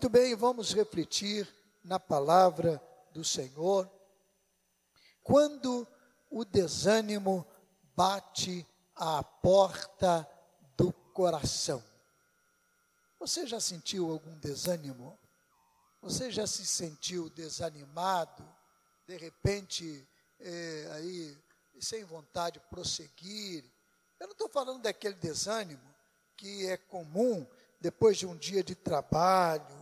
Muito bem, vamos refletir na palavra do Senhor. Quando o desânimo bate à porta do coração. Você já sentiu algum desânimo? Você já se sentiu desanimado? De repente, é, aí, sem vontade de prosseguir? Eu não estou falando daquele desânimo que é comum depois de um dia de trabalho,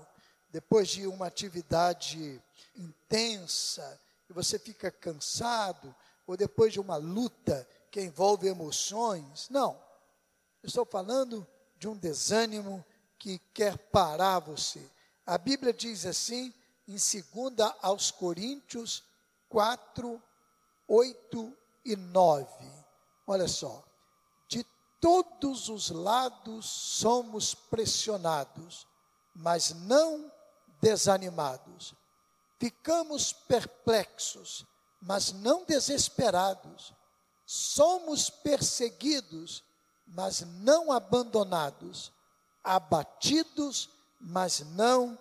depois de uma atividade intensa, e você fica cansado, ou depois de uma luta que envolve emoções. Não. estou falando de um desânimo que quer parar você. A Bíblia diz assim, em 2 aos Coríntios 4, 8 e 9. Olha só. De todos os lados somos pressionados, mas não desanimados. Ficamos perplexos, mas não desesperados. Somos perseguidos, mas não abandonados. Abatidos, mas não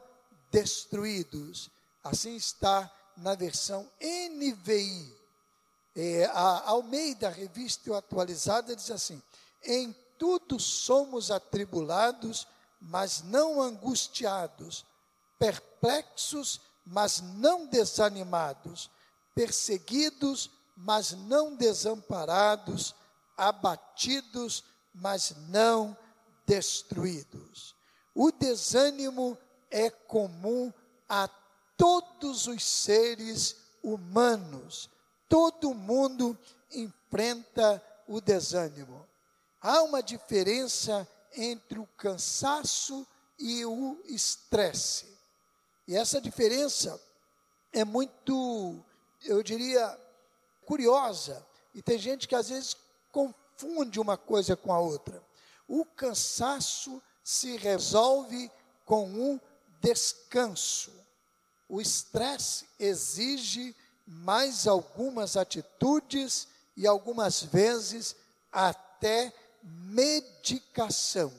destruídos. Assim está na versão NVI. É, a Almeida, revista atualizada, diz assim: Em tudo somos atribulados, mas não angustiados, perplexos, mas não desanimados, perseguidos, mas não desamparados, abatidos, mas não destruídos. O desânimo é comum a todos os seres humanos. Todo mundo enfrenta o desânimo. Há uma diferença entre o cansaço e o estresse. E essa diferença é muito, eu diria, curiosa. E tem gente que às vezes confunde uma coisa com a outra. O cansaço se resolve com um descanso. O estresse exige mais algumas atitudes e algumas vezes até medicação.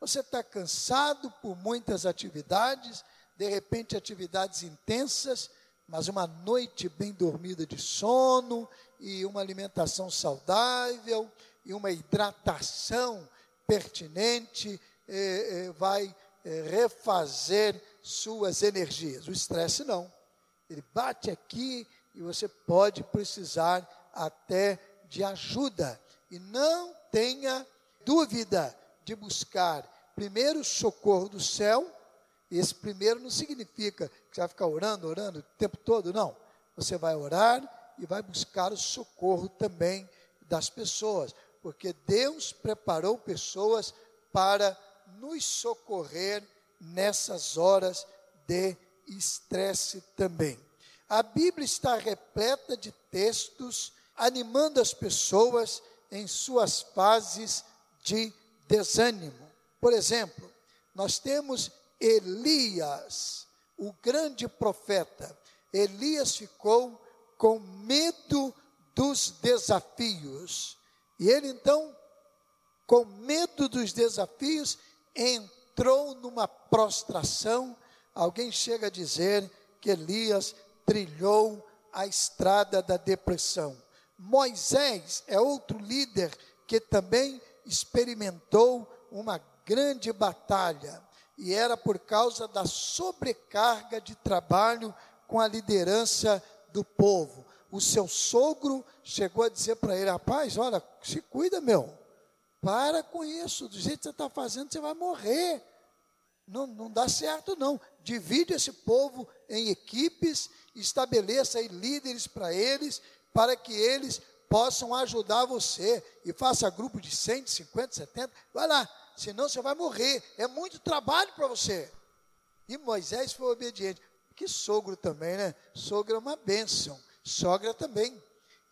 Você está cansado por muitas atividades, de repente atividades intensas, mas uma noite bem dormida de sono e uma alimentação saudável e uma hidratação pertinente eh, eh, vai eh, refazer suas energias. O estresse não. Ele bate aqui e você pode precisar até de ajuda. E não tenha dúvida de buscar primeiro socorro do céu. Esse primeiro não significa que você vai ficar orando, orando o tempo todo, não. Você vai orar e vai buscar o socorro também das pessoas, porque Deus preparou pessoas para nos socorrer nessas horas de estresse também. A Bíblia está repleta de textos animando as pessoas em suas fases de desânimo. Por exemplo, nós temos Elias, o grande profeta. Elias ficou com medo dos desafios. E ele então, com medo dos desafios, entrou numa prostração. Alguém chega a dizer que Elias trilhou a estrada da depressão. Moisés é outro líder que também experimentou uma grande batalha, e era por causa da sobrecarga de trabalho com a liderança do povo. O seu sogro chegou a dizer para ele: Rapaz, olha, se cuida, meu, para com isso, do jeito que você está fazendo, você vai morrer. Não, não dá certo, não. Divide esse povo em equipes, estabeleça aí líderes para eles, para que eles possam ajudar você. E faça grupo de 100, 50, 70. Vai lá, senão você vai morrer. É muito trabalho para você. E Moisés foi obediente. Que sogro também, né? Sogro é uma bênção. Sogra também.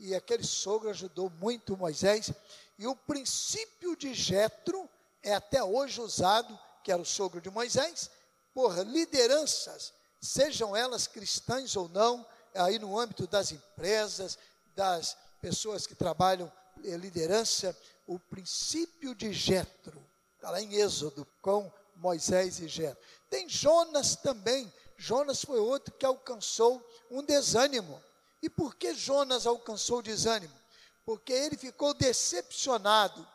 E aquele sogro ajudou muito Moisés. E o princípio de Jetro é até hoje usado, que era o sogro de Moisés, por lideranças, sejam elas cristãs ou não, aí no âmbito das empresas, das pessoas que trabalham liderança, o princípio de Jetro, está lá em Êxodo com Moisés e Jetro. Tem Jonas também. Jonas foi outro que alcançou um desânimo. E por que Jonas alcançou o desânimo? Porque ele ficou decepcionado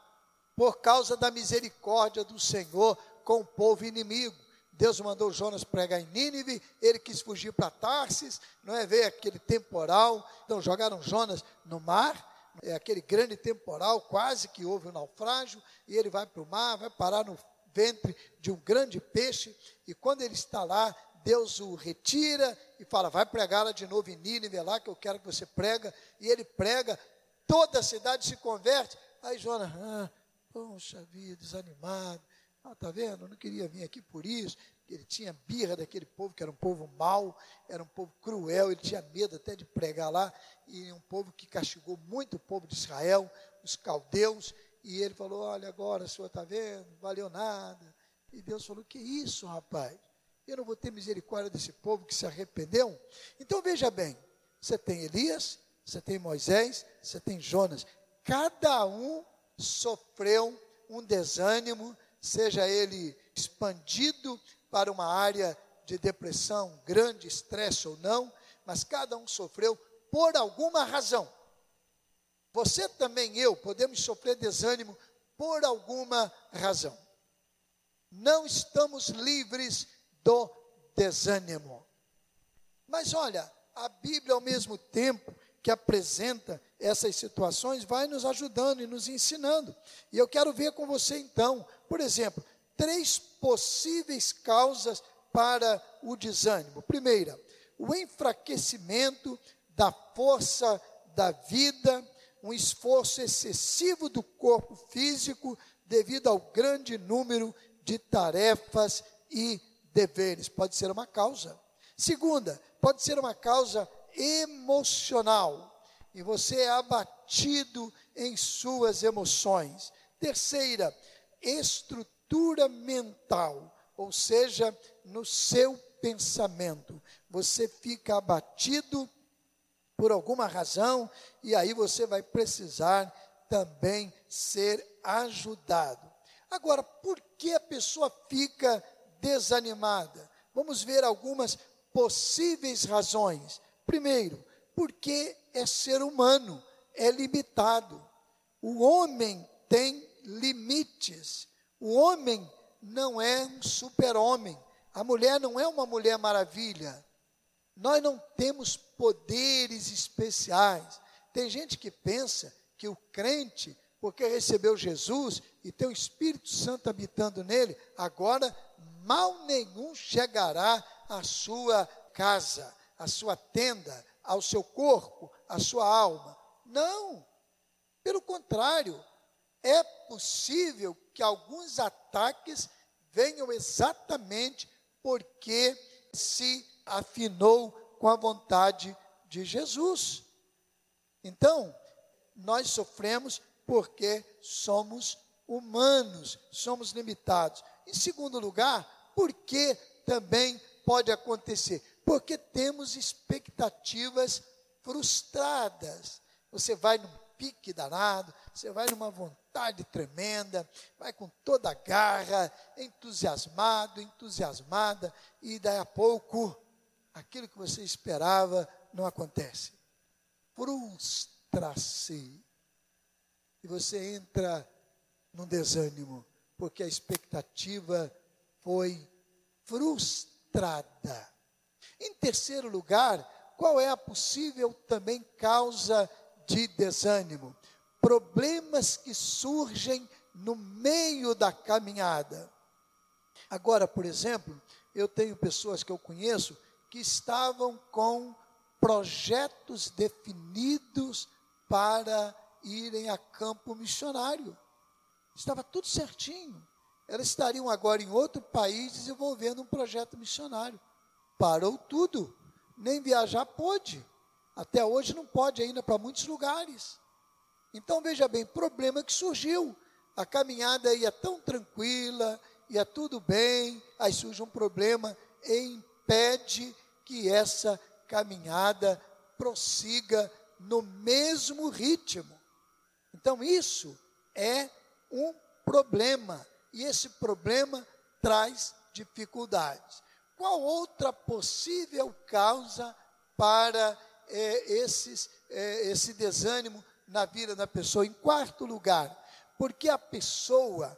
por causa da misericórdia do Senhor com o povo inimigo. Deus mandou Jonas pregar em Nínive, ele quis fugir para Tarsis, não é ver aquele temporal, então jogaram Jonas no mar, é aquele grande temporal, quase que houve um naufrágio, e ele vai para o mar, vai parar no ventre de um grande peixe, e quando ele está lá, Deus o retira e fala: vai pregar lá de novo em Nínive, é lá que eu quero que você prega, e ele prega, toda a cidade se converte. Aí Jonas, ah, poxa vida, desanimado, ah, tá vendo? Eu não queria vir aqui por isso. Ele tinha birra daquele povo, que era um povo mau, era um povo cruel, ele tinha medo até de pregar lá, e um povo que castigou muito o povo de Israel, os caldeus, e ele falou: Olha, agora o senhor está vendo, valeu nada. E Deus falou: Que isso, rapaz? Eu não vou ter misericórdia desse povo que se arrependeu? Então veja bem: você tem Elias, você tem Moisés, você tem Jonas, cada um sofreu um desânimo, seja ele expandido para uma área de depressão, grande estresse ou não, mas cada um sofreu por alguma razão. Você também, eu, podemos sofrer desânimo por alguma razão. Não estamos livres do desânimo. Mas olha, a Bíblia, ao mesmo tempo que apresenta essas situações, vai nos ajudando e nos ensinando. E eu quero ver com você então, por exemplo, três possíveis causas para o desânimo. Primeira, o enfraquecimento da força da vida, um esforço excessivo do corpo físico devido ao grande número de tarefas e deveres. Pode ser uma causa. Segunda, pode ser uma causa emocional e você é abatido em suas emoções. Terceira, estrutura mental, ou seja, no seu pensamento. Você fica abatido por alguma razão e aí você vai precisar também ser ajudado. Agora, por que a pessoa fica desanimada? Vamos ver algumas possíveis razões. Primeiro, porque é ser humano, é limitado. O homem tem limites. O homem não é um super-homem. A mulher não é uma mulher maravilha. Nós não temos poderes especiais. Tem gente que pensa que o crente, porque recebeu Jesus e tem o Espírito Santo habitando nele, agora mal nenhum chegará à sua casa, à sua tenda, ao seu corpo, à sua alma. Não. Pelo contrário, é possível que alguns ataques venham exatamente porque se afinou com a vontade de Jesus. Então, nós sofremos porque somos humanos, somos limitados. Em segundo lugar, porque também pode acontecer? Porque temos expectativas frustradas. Você vai num pique danado, você vai numa vontade tremenda, vai com toda a garra, entusiasmado, entusiasmada, e daí a pouco aquilo que você esperava não acontece. Frustra-se. E você entra num desânimo, porque a expectativa foi frustrada. Em terceiro lugar, qual é a possível também causa de desânimo? Problemas que surgem no meio da caminhada. Agora, por exemplo, eu tenho pessoas que eu conheço que estavam com projetos definidos para irem a campo missionário. Estava tudo certinho. Elas estariam agora em outro país desenvolvendo um projeto missionário. Parou tudo nem viajar pôde. Até hoje não pode ainda para muitos lugares. Então veja bem, problema que surgiu. A caminhada ia tão tranquila, ia tudo bem, aí surge um problema e impede que essa caminhada prossiga no mesmo ritmo. Então isso é um problema, e esse problema traz dificuldades. Qual outra possível causa para é, esses, é, esse desânimo na vida da pessoa? Em quarto lugar, porque a pessoa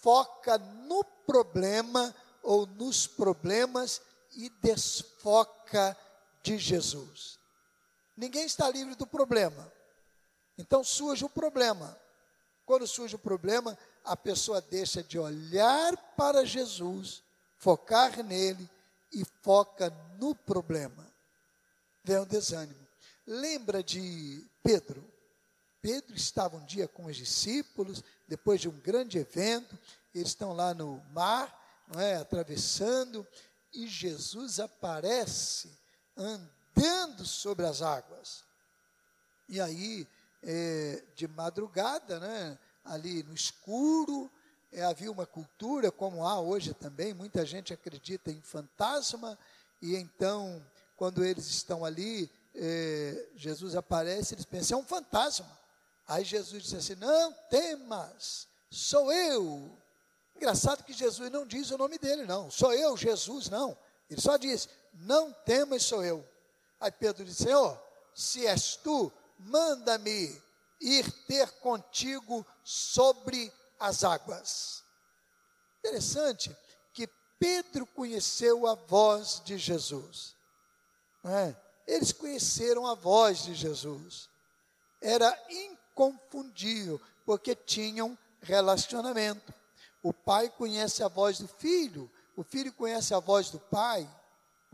foca no problema ou nos problemas e desfoca de Jesus. Ninguém está livre do problema. Então surge o problema. Quando surge o problema, a pessoa deixa de olhar para Jesus, focar nele e foca no problema. Vem o desânimo. Lembra de Pedro? Pedro estava um dia com os discípulos, depois de um grande evento, eles estão lá no mar, não é, atravessando, e Jesus aparece andando sobre as águas. E aí, é, de madrugada, né, ali no escuro, é, havia uma cultura, como há hoje também, muita gente acredita em fantasma, e então, quando eles estão ali, é, Jesus aparece, eles pensam, é um fantasma. Aí Jesus disse assim: Não temas, sou eu. Engraçado que Jesus não diz o nome dele, não. Sou eu, Jesus, não. Ele só diz: Não temas, sou eu. Aí Pedro disse: Senhor, se és tu, manda-me ir ter contigo sobre as águas. Interessante que Pedro conheceu a voz de Jesus. É? Eles conheceram a voz de Jesus. Era inconfundível, porque tinham relacionamento. O pai conhece a voz do filho, o filho conhece a voz do pai,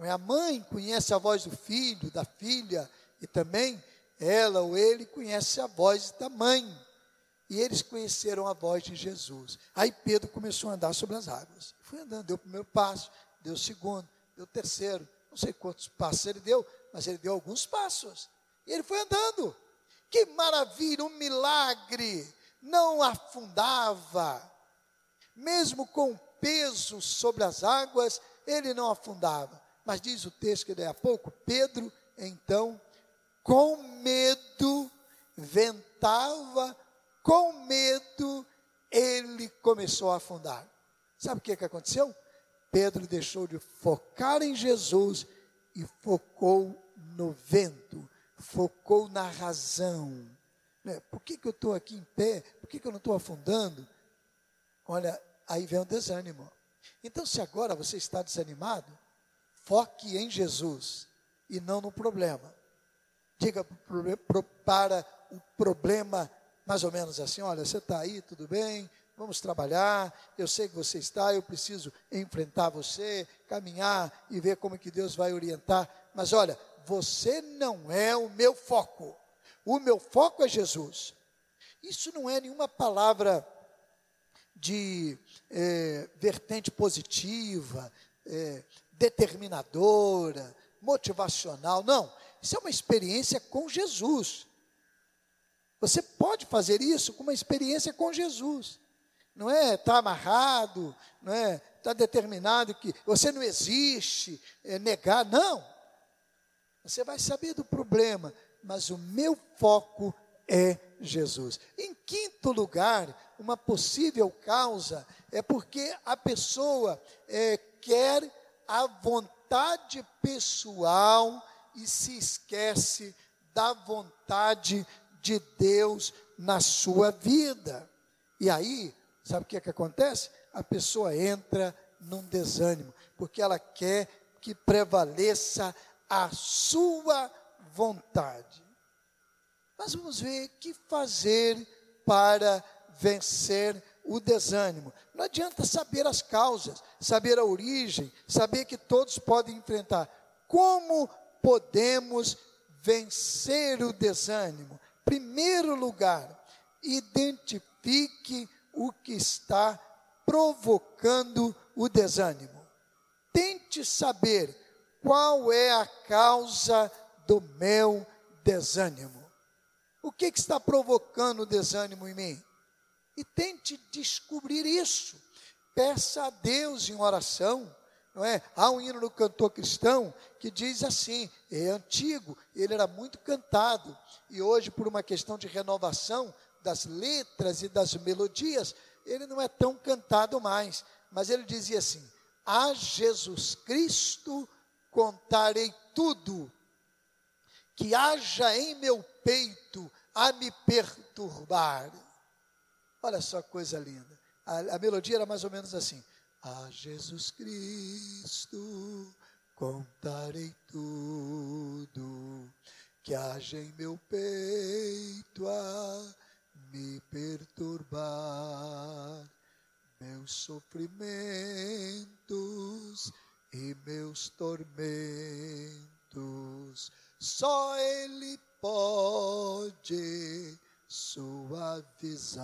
é? a mãe conhece a voz do filho, da filha, e também ela ou ele conhece a voz da mãe. E eles conheceram a voz de Jesus. Aí Pedro começou a andar sobre as águas. Foi andando, deu o primeiro passo, deu o segundo, deu o terceiro. Não sei quantos passos ele deu, mas ele deu alguns passos. E ele foi andando. Que maravilha, um milagre! Não afundava mesmo com peso sobre as águas, ele não afundava. Mas diz o texto que daí a pouco, Pedro, então, com medo, ventava, com medo, ele começou a afundar. Sabe o que, que aconteceu? Pedro deixou de focar em Jesus e focou no vento, focou na razão. Né? Por que, que eu estou aqui em pé? Por que, que eu não estou afundando? Olha, aí vem o desânimo. Então, se agora você está desanimado, foque em Jesus e não no problema. Diga para o problema mais ou menos assim: olha, você está aí, tudo bem, vamos trabalhar. Eu sei que você está, eu preciso enfrentar você, caminhar e ver como que Deus vai orientar. Mas olha, você não é o meu foco. O meu foco é Jesus. Isso não é nenhuma palavra de é, vertente positiva, é, determinadora, motivacional. Não, isso é uma experiência com Jesus. Você pode fazer isso com uma experiência com Jesus. Não é estar tá amarrado, não é estar tá determinado que você não existe, é negar, não. Você vai saber do problema, mas o meu foco é Jesus. Em quinto lugar, uma possível causa é porque a pessoa é, quer a vontade pessoal e se esquece da vontade de Deus na sua vida. E aí, sabe o que, é que acontece? A pessoa entra num desânimo, porque ela quer que prevaleça a sua vontade. Mas vamos ver que fazer para vencer o desânimo. Não adianta saber as causas, saber a origem, saber que todos podem enfrentar. Como podemos vencer o desânimo? Primeiro lugar, identifique o que está provocando o desânimo. Tente saber qual é a causa do meu desânimo. O que, que está provocando o desânimo em mim? E tente descobrir isso. Peça a Deus em oração. Não é? Há um hino no cantor cristão que diz assim: é antigo, ele era muito cantado, e hoje, por uma questão de renovação das letras e das melodias, ele não é tão cantado mais. mas ele dizia assim: A Jesus Cristo contarei tudo, que haja em meu peito a me perturbar. Olha só que coisa linda. A, a melodia era mais ou menos assim: A Jesus Cristo contarei tudo, que haja em meu peito a me perturbar meus sofrimentos e meus tormentos. Só Ele pode suavizar.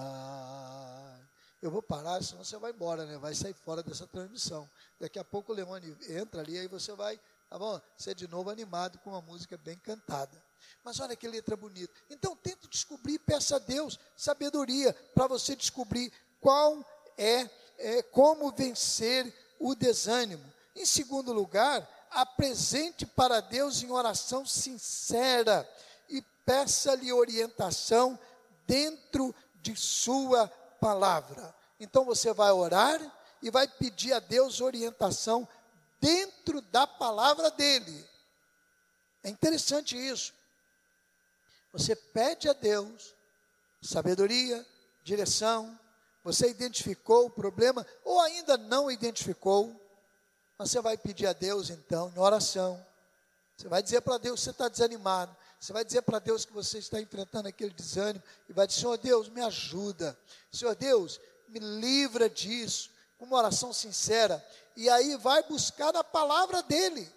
Eu vou parar, senão você vai embora, né? Vai sair fora dessa transmissão. Daqui a pouco o Leone entra ali, aí você vai, tá bom? Ser de novo animado com uma música bem cantada. Mas olha que letra bonita. Então tente descobrir, peça a Deus sabedoria para você descobrir qual é, é como vencer o desânimo. Em segundo lugar, apresente para Deus em oração sincera e peça-lhe orientação dentro de sua palavra. Então você vai orar e vai pedir a Deus orientação dentro da palavra dele. É interessante isso. Você pede a Deus sabedoria, direção, você identificou o problema ou ainda não identificou, você vai pedir a Deus então, em oração. Você vai dizer para Deus que você está desanimado. Você vai dizer para Deus que você está enfrentando aquele desânimo e vai dizer: Senhor Deus, me ajuda. Senhor Deus, me livra disso. Com uma oração sincera. E aí vai buscar na palavra dele.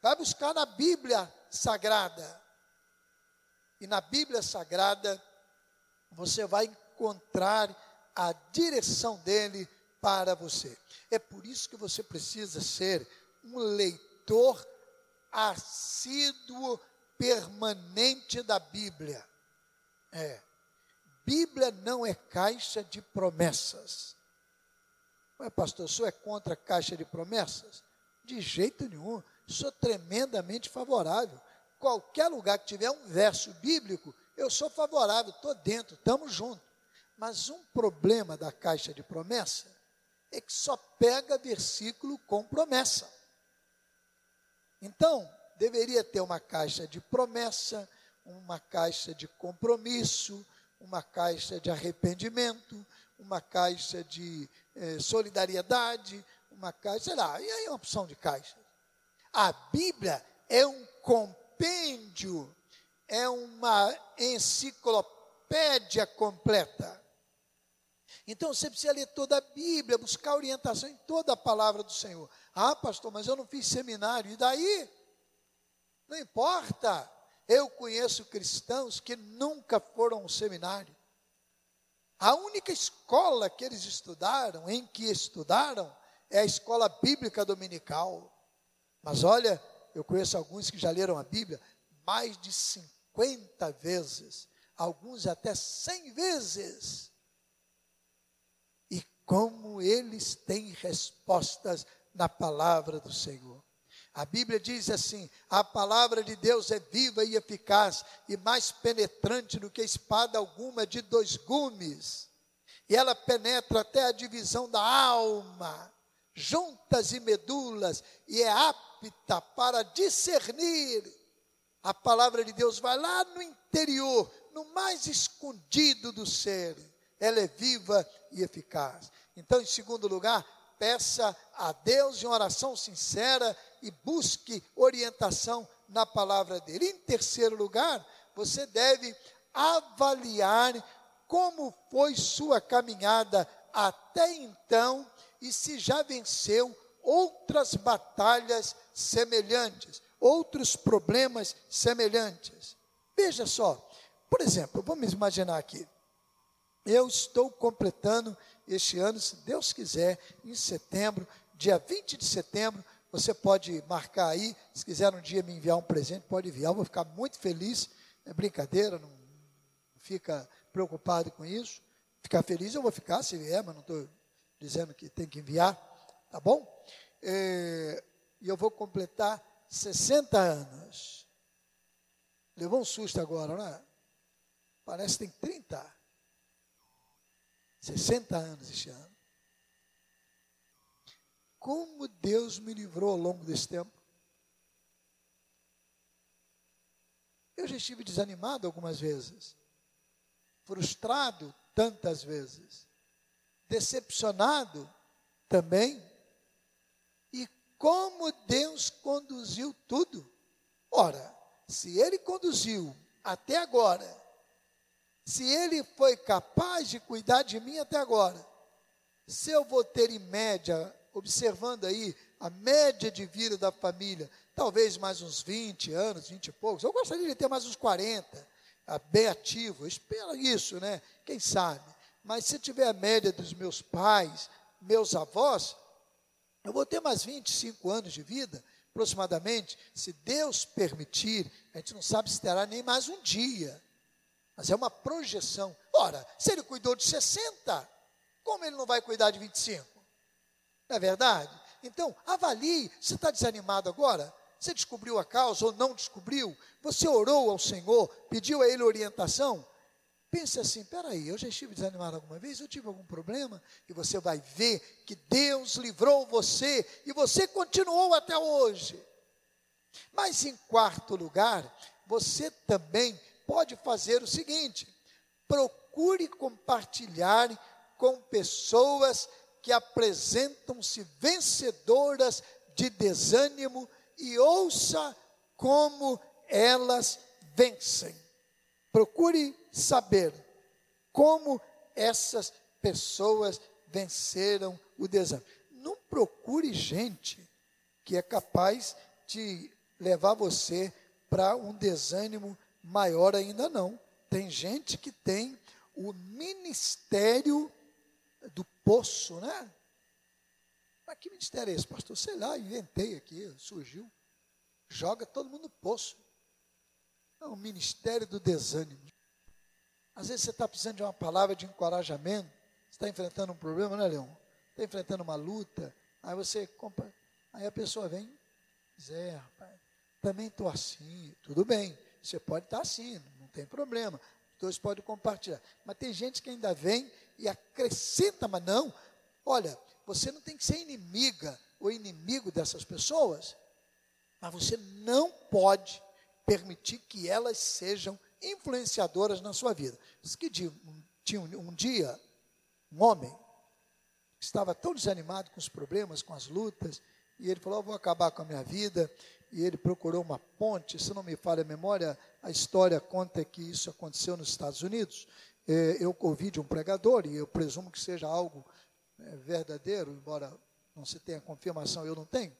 Vai buscar na Bíblia Sagrada. E na Bíblia Sagrada, você vai encontrar a direção dele para você. É por isso que você precisa ser um leitor assíduo, permanente da Bíblia. É. Bíblia não é caixa de promessas. Ué, pastor, o senhor é contra a caixa de promessas? De jeito nenhum. Sou tremendamente favorável. Qualquer lugar que tiver um verso bíblico, eu sou favorável, estou dentro, estamos juntos. Mas um problema da caixa de promessa é que só pega versículo com promessa. Então, deveria ter uma caixa de promessa, uma caixa de compromisso, uma caixa de arrependimento, uma caixa de eh, solidariedade, uma caixa, sei lá, e aí é uma opção de caixa. A Bíblia é um compêndio, é uma enciclopédia completa. Então você precisa ler toda a Bíblia, buscar orientação em toda a palavra do Senhor. Ah, pastor, mas eu não fiz seminário, e daí? Não importa. Eu conheço cristãos que nunca foram ao seminário. A única escola que eles estudaram, em que estudaram, é a escola bíblica dominical. Mas olha, eu conheço alguns que já leram a Bíblia mais de 50 vezes, alguns até 100 vezes como eles têm respostas na palavra do Senhor. A Bíblia diz assim: a palavra de Deus é viva e eficaz e mais penetrante do que espada alguma de dois gumes, e ela penetra até a divisão da alma, juntas e medulas, e é apta para discernir. A palavra de Deus vai lá no interior, no mais escondido do ser. Ela é viva e eficaz. Então, em segundo lugar, peça a Deus em oração sincera e busque orientação na palavra dele. Em terceiro lugar, você deve avaliar como foi sua caminhada até então e se já venceu outras batalhas semelhantes, outros problemas semelhantes. Veja só, por exemplo, vamos imaginar aqui. Eu estou completando este ano, se Deus quiser, em setembro, dia 20 de setembro, você pode marcar aí, se quiser um dia me enviar um presente, pode enviar, eu vou ficar muito feliz, é brincadeira, não fica preocupado com isso, ficar feliz eu vou ficar se vier, mas não estou dizendo que tem que enviar, tá bom? É, e eu vou completar 60 anos. Levou um susto agora, né? Parece que tem 30. 60 anos este ano. Deus me livrou ao longo desse tempo. Eu já estive desanimado algumas vezes, frustrado tantas vezes, decepcionado também. E como Deus conduziu tudo. Ora, se Ele conduziu até agora, se Ele foi capaz de cuidar de mim até agora, se eu vou ter em média, observando aí a média de vida da família, talvez mais uns 20 anos, 20 e poucos, eu gostaria de ter mais uns 40, bem ativo, eu espero isso, né? Quem sabe? Mas se tiver a média dos meus pais, meus avós, eu vou ter mais 25 anos de vida, aproximadamente, se Deus permitir, a gente não sabe se terá nem mais um dia, mas é uma projeção. Ora, se ele cuidou de 60, como ele não vai cuidar de 25? Não é verdade? Então, avalie, você está desanimado agora? Você descobriu a causa ou não descobriu? Você orou ao Senhor, pediu a Ele orientação? Pense assim: peraí, eu já estive desanimado alguma vez, eu tive algum problema, e você vai ver que Deus livrou você e você continuou até hoje. Mas em quarto lugar, você também pode fazer o seguinte: procure compartilhar com pessoas que apresentam-se vencedoras de desânimo e ouça como elas vencem. Procure saber como essas pessoas venceram o desânimo. Não procure gente que é capaz de levar você para um desânimo maior ainda não. Tem gente que tem o ministério do poço, né? Mas que ministério é esse, pastor? Sei lá, inventei aqui, surgiu. Joga todo mundo no poço. É o ministério do desânimo. Às vezes você está precisando de uma palavra de encorajamento, você está enfrentando um problema, né, Leão? Está enfrentando uma luta, aí você compra, aí a pessoa vem, diz, é, rapaz, também estou assim, tudo bem. Você pode estar assim, não tem problema. Dois podem compartilhar. Mas tem gente que ainda vem e acrescenta, mas não. Olha, você não tem que ser inimiga ou inimigo dessas pessoas, mas você não pode permitir que elas sejam influenciadoras na sua vida. Diz que tinha um, um dia um homem estava tão desanimado com os problemas, com as lutas, e ele falou: oh, Vou acabar com a minha vida, e ele procurou uma ponte, se não me falha a memória, a história conta que isso aconteceu nos Estados Unidos. É, eu ouvi um pregador, e eu presumo que seja algo é, verdadeiro, embora não se tenha confirmação, eu não tenho.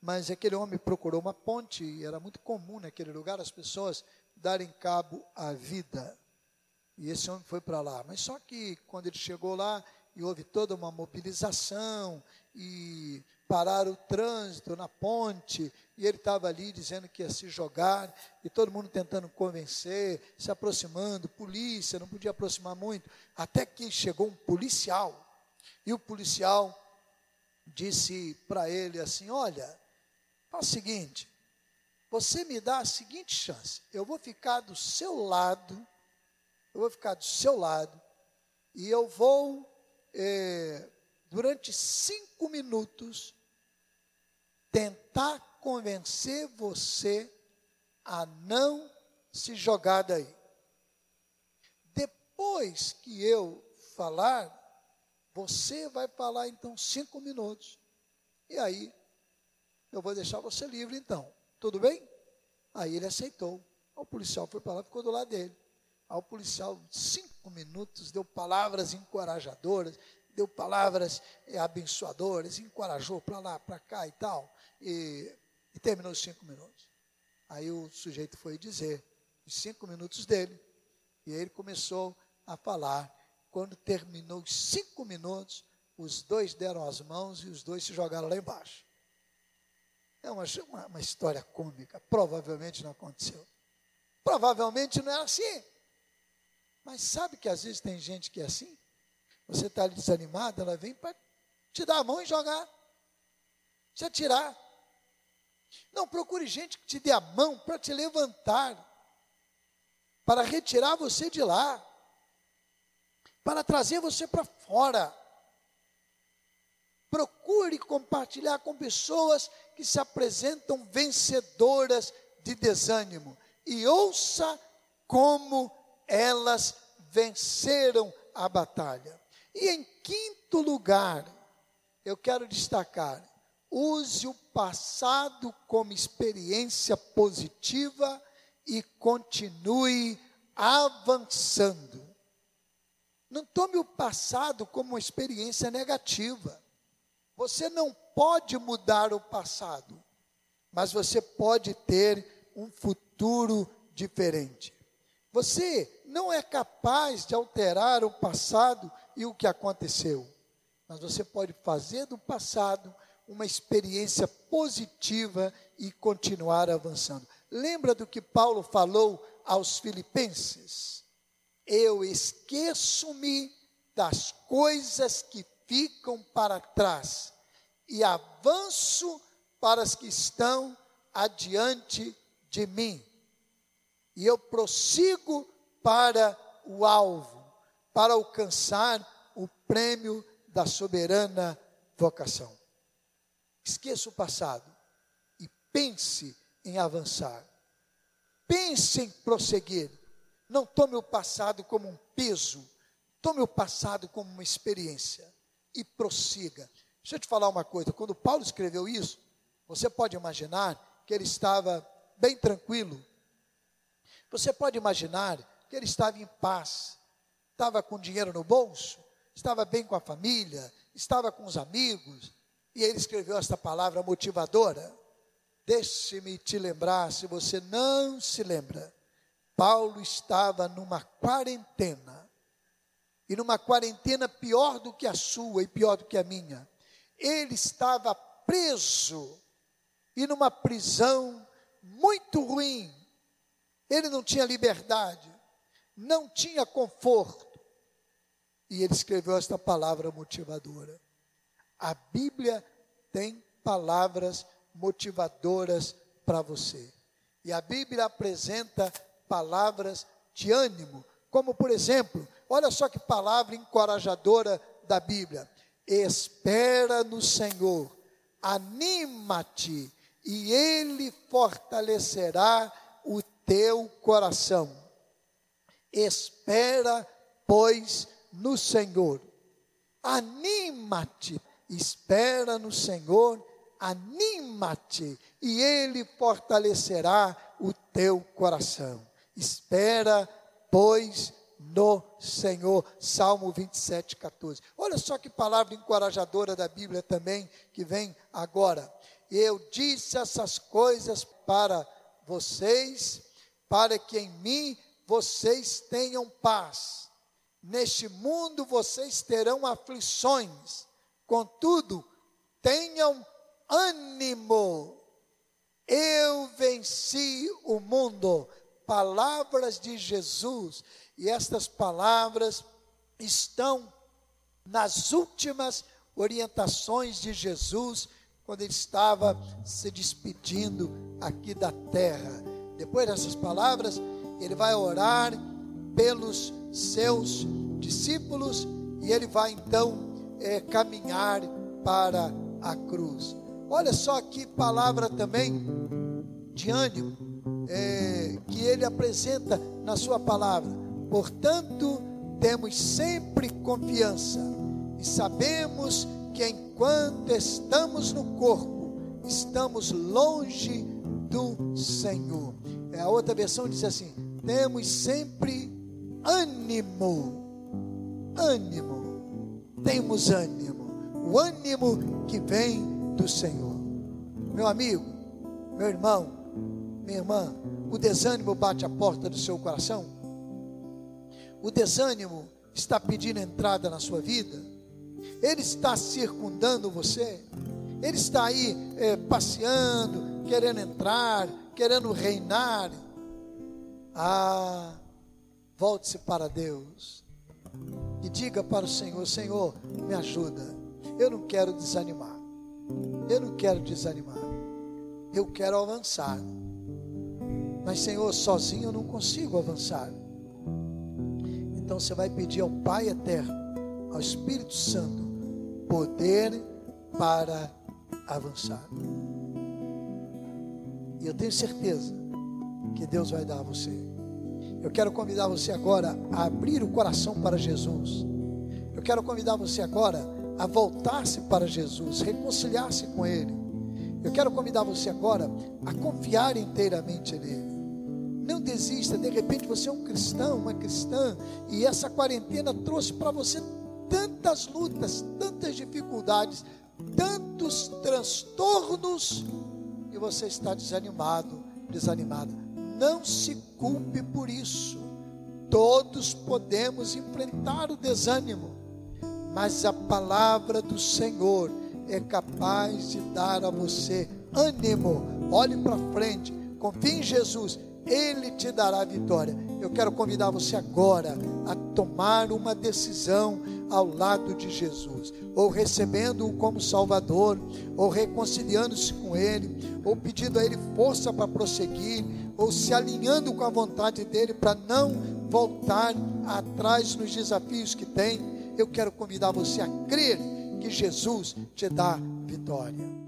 Mas aquele homem procurou uma ponte, e era muito comum naquele lugar as pessoas darem cabo à vida. E esse homem foi para lá. Mas só que quando ele chegou lá, e houve toda uma mobilização, e parar o trânsito na ponte, e ele estava ali dizendo que ia se jogar, e todo mundo tentando convencer, se aproximando, polícia, não podia aproximar muito, até que chegou um policial, e o policial disse para ele assim: Olha, faz o seguinte, você me dá a seguinte chance, eu vou ficar do seu lado, eu vou ficar do seu lado, e eu vou, eh, durante cinco minutos, tentar convencer você a não se jogar daí. Depois que eu falar, você vai falar então cinco minutos. E aí, eu vou deixar você livre então. Tudo bem? Aí ele aceitou. O policial foi para lá ficou do lado dele. Aí o policial, cinco minutos, deu palavras encorajadoras, deu palavras abençoadoras, encorajou para lá, para cá e tal e terminou os cinco minutos. Aí o sujeito foi dizer os cinco minutos dele, e ele começou a falar. Quando terminou os cinco minutos, os dois deram as mãos e os dois se jogaram lá embaixo. É uma, uma, uma história cômica, provavelmente não aconteceu. Provavelmente não era assim. Mas sabe que às vezes tem gente que é assim? Você está desanimado, ela vem para te dar a mão e jogar. Te atirar. Não procure gente que te dê a mão para te levantar, para retirar você de lá, para trazer você para fora. Procure compartilhar com pessoas que se apresentam vencedoras de desânimo e ouça como elas venceram a batalha. E em quinto lugar, eu quero destacar: use o passado como experiência positiva e continue avançando. Não tome o passado como uma experiência negativa. Você não pode mudar o passado, mas você pode ter um futuro diferente. Você não é capaz de alterar o passado e o que aconteceu, mas você pode fazer do passado uma experiência positiva e continuar avançando. Lembra do que Paulo falou aos Filipenses? Eu esqueço-me das coisas que ficam para trás e avanço para as que estão adiante de mim. E eu prossigo para o alvo, para alcançar o prêmio da soberana vocação. Esqueça o passado e pense em avançar. Pense em prosseguir. Não tome o passado como um peso, tome o passado como uma experiência e prossiga. Deixa eu te falar uma coisa: quando Paulo escreveu isso, você pode imaginar que ele estava bem tranquilo. Você pode imaginar que ele estava em paz, estava com dinheiro no bolso, estava bem com a família, estava com os amigos, e ele escreveu esta palavra motivadora. Deixe-me te lembrar, se você não se lembra, Paulo estava numa quarentena, e numa quarentena pior do que a sua e pior do que a minha. Ele estava preso, e numa prisão muito ruim. Ele não tinha liberdade, não tinha conforto. E ele escreveu esta palavra motivadora. A Bíblia tem palavras motivadoras para você. E a Bíblia apresenta palavras de ânimo, como por exemplo, olha só que palavra encorajadora da Bíblia: espera no Senhor, anima-te, e Ele fortalecerá o teu coração. Espera, pois, no Senhor. Anima-te espera no Senhor, anima-te e Ele fortalecerá o teu coração. Espera, pois, no Senhor. Salmo 27, 14. Olha só que palavra encorajadora da Bíblia também que vem agora. Eu disse essas coisas para vocês, para que em mim vocês tenham paz. Neste mundo vocês terão aflições Contudo, tenham ânimo. Eu venci o mundo. Palavras de Jesus. E estas palavras estão nas últimas orientações de Jesus quando ele estava se despedindo aqui da terra. Depois dessas palavras, ele vai orar pelos seus discípulos e ele vai então é, caminhar para a cruz. Olha só que palavra também de ânimo é, que ele apresenta na sua palavra. Portanto, temos sempre confiança e sabemos que enquanto estamos no corpo, estamos longe do Senhor. É, a outra versão diz assim: temos sempre ânimo, ânimo temos ânimo, o ânimo que vem do Senhor. Meu amigo, meu irmão, minha irmã, o desânimo bate a porta do seu coração? O desânimo está pedindo entrada na sua vida? Ele está circundando você? Ele está aí é, passeando, querendo entrar, querendo reinar? Ah, volte-se para Deus e diga para o Senhor: Senhor, me ajuda. Eu não quero desanimar. Eu não quero desanimar. Eu quero avançar. Mas, Senhor, sozinho eu não consigo avançar. Então você vai pedir ao Pai eterno, ao Espírito Santo, poder para avançar. E eu tenho certeza que Deus vai dar a você. Eu quero convidar você agora a abrir o coração para Jesus. Eu quero convidar você agora a voltar-se para Jesus, reconciliar-se com Ele. Eu quero convidar você agora a confiar inteiramente nele. Não desista, de repente você é um cristão, uma cristã, e essa quarentena trouxe para você tantas lutas, tantas dificuldades, tantos transtornos, e você está desanimado, desanimada. Não se culpe por isso. Todos podemos enfrentar o desânimo, mas a palavra do Senhor é capaz de dar a você ânimo. Olhe para frente, confie em Jesus ele te dará a vitória. Eu quero convidar você agora a tomar uma decisão ao lado de Jesus, ou recebendo-o como Salvador, ou reconciliando-se com Ele, ou pedindo a Ele força para prosseguir, ou se alinhando com a vontade dEle para não voltar atrás nos desafios que tem. Eu quero convidar você a crer que Jesus te dá vitória.